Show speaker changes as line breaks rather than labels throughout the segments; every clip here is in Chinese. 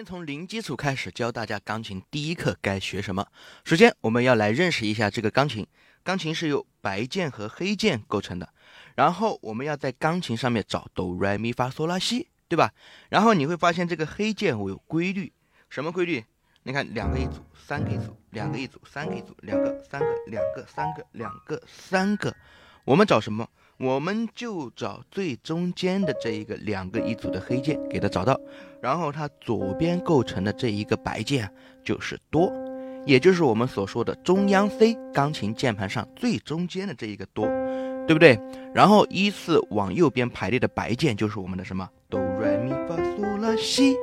先从零基础开始教大家钢琴第一课该学什么。首先，我们要来认识一下这个钢琴。钢琴是由白键和黑键构成的。然后，我们要在钢琴上面找哆来咪发嗦拉西，对吧？然后你会发现这个黑键我有规律，什么规律？你看，两个一组，三个一组，两个一组，三个一组，两个三个，两个三个，两个三个。我们找什么？我们就找最中间的这一个两个一组的黑键，给它找到。然后它左边构成的这一个白键就是哆，也就是我们所说的中央 C 钢琴键盘上最中间的这一个哆，对不对？然后依次往右边排列的白键就是我们的什么哆来咪发嗦拉西。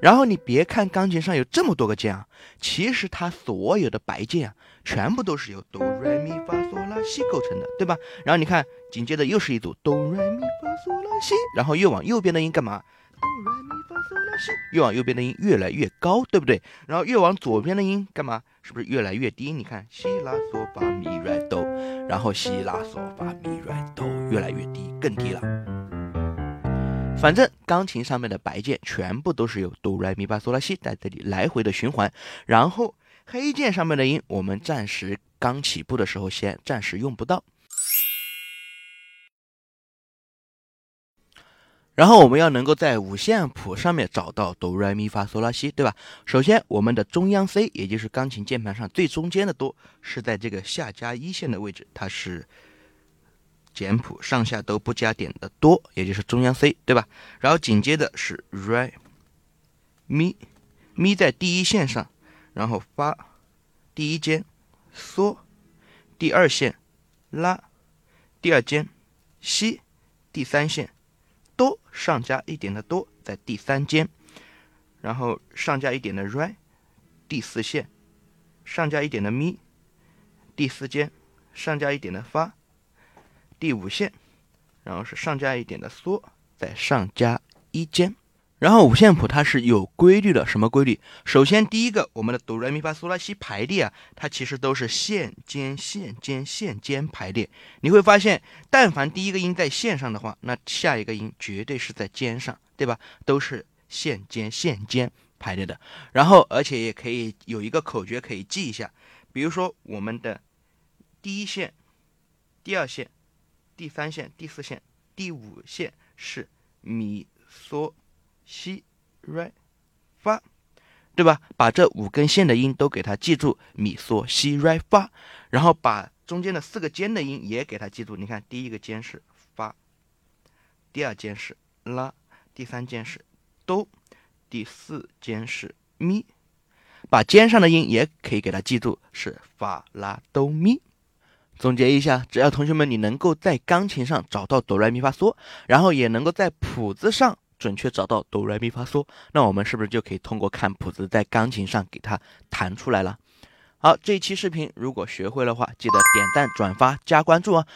然后你别看钢琴上有这么多个键啊，其实它所有的白键啊，全部都是由哆来咪发嗦西构成的，对吧？然后你看，紧接着又是一组哆来咪发嗦拉西，然后越往右边的音干嘛？哆来咪发嗦拉西，越往右边的音越来越高，对不对？然后越往左边的音干嘛？是不是越来越低？你看西拉嗦发咪来哆，然后西拉嗦发咪来哆，越来越低，更低了。反正钢琴上面的白键全部都是由哆来咪发嗦拉西在这里来回的循环，然后黑键上面的音我们暂时刚起步的时候先暂时用不到。然后我们要能够在五线谱上面找到哆来咪发嗦拉西，对吧？首先我们的中央 C，也就是钢琴键盘上最中间的哆，是在这个下加一线的位置，它是。简谱上下都不加点的哆，也就是中央 C，对吧？然后紧接着是 Re、咪，咪在第一线上，然后发，第一间，嗦，第二线，拉，第二间，西，第三线，哆上加一点的哆在第三间，然后上加一点的 Re，第四线，上加一点的咪，第四间，上加一点的发。第五线，然后是上加一点的嗦，再上加一间，然后五线谱它是有规律的，什么规律？首先第一个，我们的哆来咪发嗦拉西排列啊，它其实都是线间线间线间排列。你会发现，但凡第一个音在线上的话，那下一个音绝对是在间上，对吧？都是线间线间排列的。然后，而且也可以有一个口诀可以记一下，比如说我们的第一线、第二线。第三线、第四线、第五线是咪、嗦、西、来、发，对吧？把这五根线的音都给它记住，咪、嗦、西、来、发，然后把中间的四个尖的音也给它记住。你看，第一个尖是发，第二尖是拉，第三尖是哆，第四尖是咪，把尖上的音也可以给它记住，是发、拉、哆、咪。总结一下，只要同学们你能够在钢琴上找到哆来咪发嗦，然后也能够在谱子上准确找到哆来咪发嗦，那我们是不是就可以通过看谱子在钢琴上给它弹出来了？好，这一期视频如果学会的话，记得点赞、转发、加关注啊。